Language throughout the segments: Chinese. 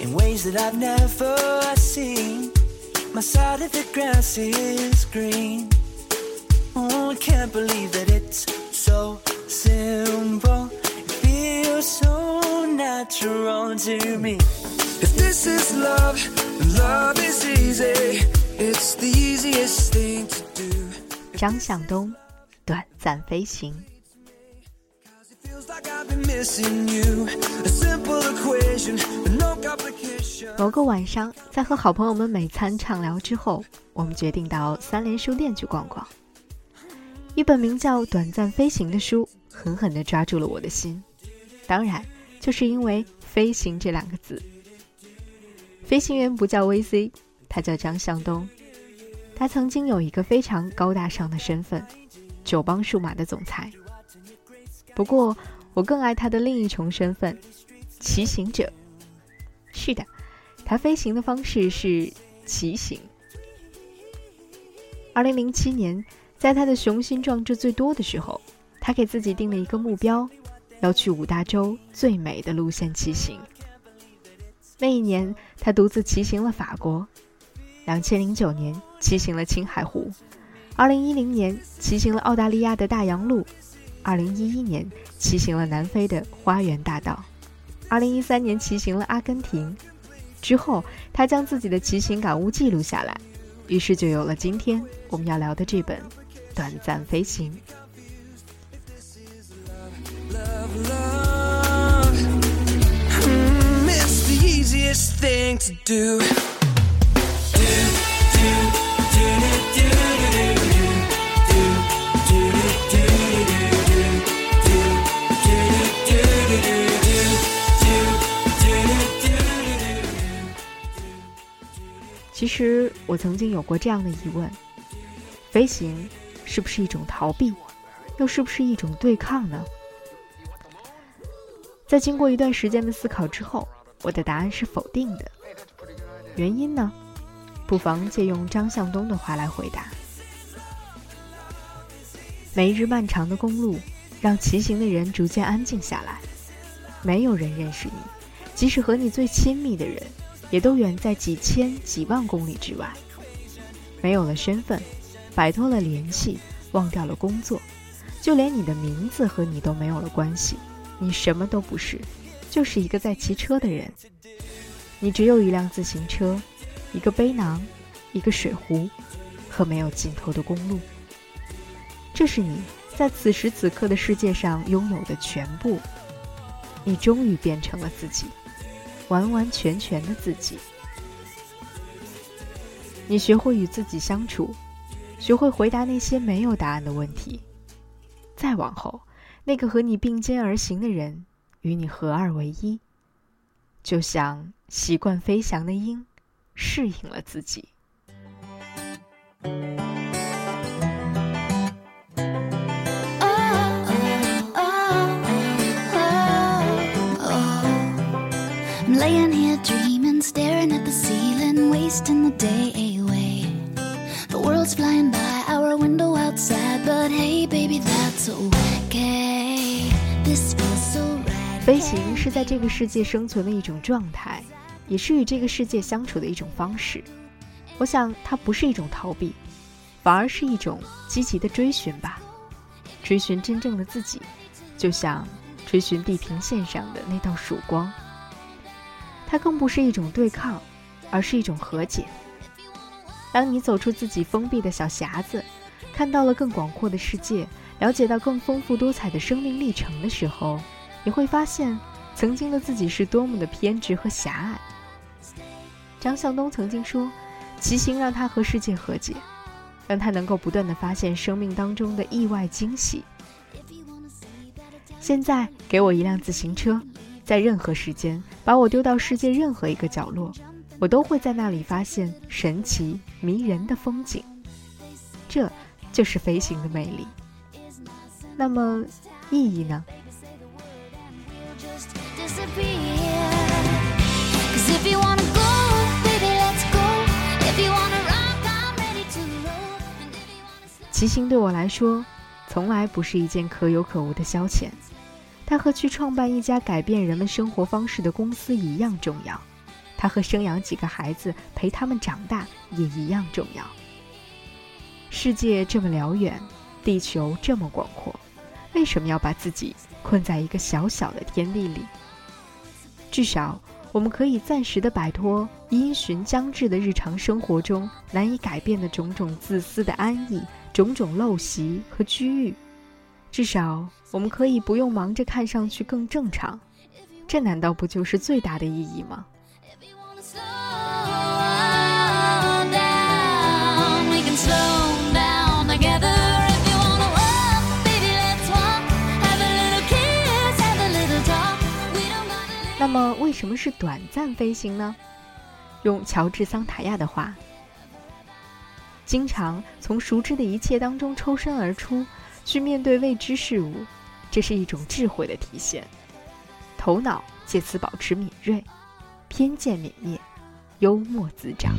in ways that I've never seen. My side of the grass is green. Oh, I can't believe that it's so simple. It feels so natural to me. If this is love, then love is easy. It's the easiest thing to do. 张向东，短暂飞行。 It feels like I've been missing you. A simple equation, but no complication. 某个晚上，在和好朋友们美餐畅聊之后，我们决定到三联书店去逛逛。一本名叫《短暂飞行》的书狠狠地抓住了我的心，当然，就是因为“飞行”这两个字。飞行员不叫 VC，他叫张向东。他曾经有一个非常高大上的身份——九邦数码的总裁。不过，我更爱他的另一重身份——骑行者。是的，他飞行的方式是骑行。二零零七年，在他的雄心壮志最多的时候，他给自己定了一个目标，要去五大洲最美的路线骑行。那一年，他独自骑行了法国；两千零九年，骑行了青海湖；二零一零年，骑行了澳大利亚的大洋路；二零一一年，骑行了南非的花园大道；二零一三年，骑行了阿根廷。之后，他将自己的骑行感悟记录下来，于是就有了今天我们要聊的这本《短暂飞行》。Thing to Do, 其实我曾经有过这样的疑问：飞行是不是一种逃避，又是不是一种对抗呢？在经过一段时间的思考之后，我的答案是否定的。原因呢？不妨借用张向东的话来回答：每日漫长的公路，让骑行的人逐渐安静下来。没有人认识你，即使和你最亲密的人，也都远在几千几万公里之外。没有了身份，摆脱了联系，忘掉了工作，就连你的名字和你都没有了关系。你什么都不是，就是一个在骑车的人。你只有一辆自行车，一个背囊，一个水壶，和没有尽头的公路。这是你在此时此刻的世界上拥有的全部。你终于变成了自己，完完全全的自己。你学会与自己相处，学会回答那些没有答案的问题。再往后，那个和你并肩而行的人，与你合二为一，就像习惯飞翔的鹰，适应了自己。Wasting the day away. The world's flying by our window outside, but hey, baby, that's okay. This feels so right. 飞行是在这个世界生存的一种状态，也是与这个世界相处的一种方式。我想，它不是一种逃避，反而是一种积极的追寻吧。追寻真正的自己，就像追寻地平线上的那道曙光。它更不是一种对抗，而是一种和解。当你走出自己封闭的小匣子，看到了更广阔的世界，了解到更丰富多彩的生命历程的时候，你会发现，曾经的自己是多么的偏执和狭隘。张向东曾经说，骑行让他和世界和解，让他能够不断的发现生命当中的意外惊喜。现在给我一辆自行车，在任何时间把我丢到世界任何一个角落，我都会在那里发现神奇迷人的风景。这就是飞行的魅力。那么，意义呢？骑行对我来说，从来不是一件可有可无的消遣，它和去创办一家改变人们生活方式的公司一样重要，它和生养几个孩子陪他们长大也一样重要。世界这么辽远，地球这么广阔，为什么要把自己困在一个小小的天地里？至少，我们可以暂时的摆脱因循将至的日常生活中难以改变的种种自私的安逸。种种陋习和居欲，至少我们可以不用忙着看上去更正常，这难道不就是最大的意义吗？那么，为什么是短暂飞行呢？用乔治·桑塔亚的话。经常从熟知的一切当中抽身而出，去面对未知事物，这是一种智慧的体现。头脑借此保持敏锐，偏见泯灭，幽默滋长。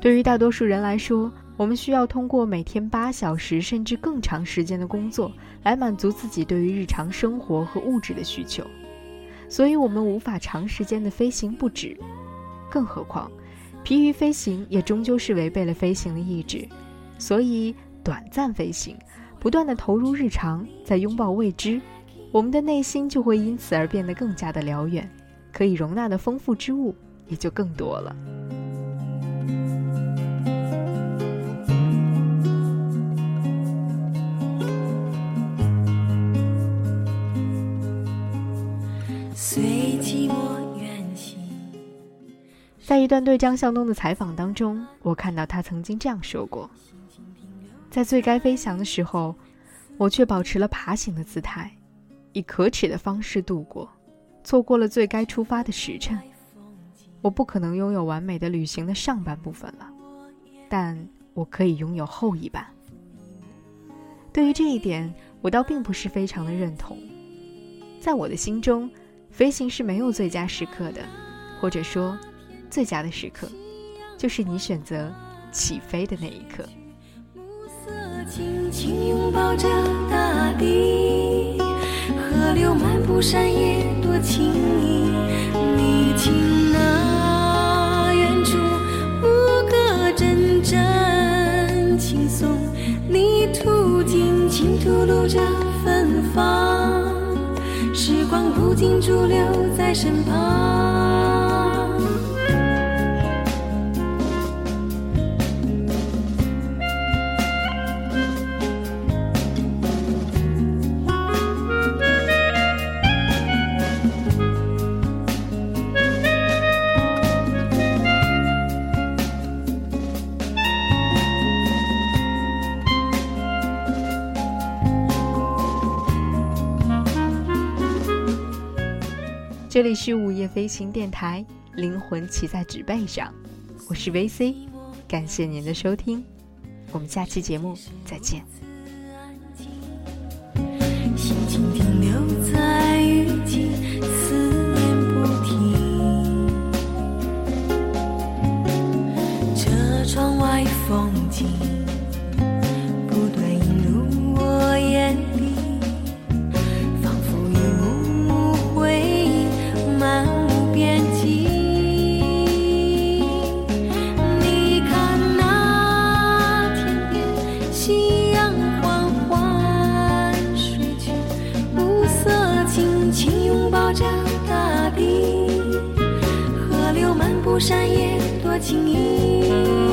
对于大多数人来说，我们需要通过每天八小时甚至更长时间的工作来满足自己对于日常生活和物质的需求，所以我们无法长时间的飞行不止。更何况，疲于飞行也终究是违背了飞行的意志。所以，短暂飞行，不断的投入日常，在拥抱未知，我们的内心就会因此而变得更加的辽远，可以容纳的丰富之物也就更多了。随寂寞远行在一段对张向东的采访当中，我看到他曾经这样说过：“在最该飞翔的时候，我却保持了爬行的姿态，以可耻的方式度过，错过了最该出发的时辰。我不可能拥有完美的旅行的上半部分了，但我可以拥有后一半。对于这一点，我倒并不是非常的认同。在我的心中，飞行是没有最佳时刻的，或者说。”最佳的时刻，就是你选择起飞的那一刻。暮色轻轻拥抱着大地，河流漫步山野多轻易。你听那远处牧歌阵阵轻松，泥土轻轻吐露着，不停驻留在身旁。这里是午夜飞行电台，灵魂骑在纸背上，我是 VC，感谢您的收听，我们下期节目再见。山也多情意。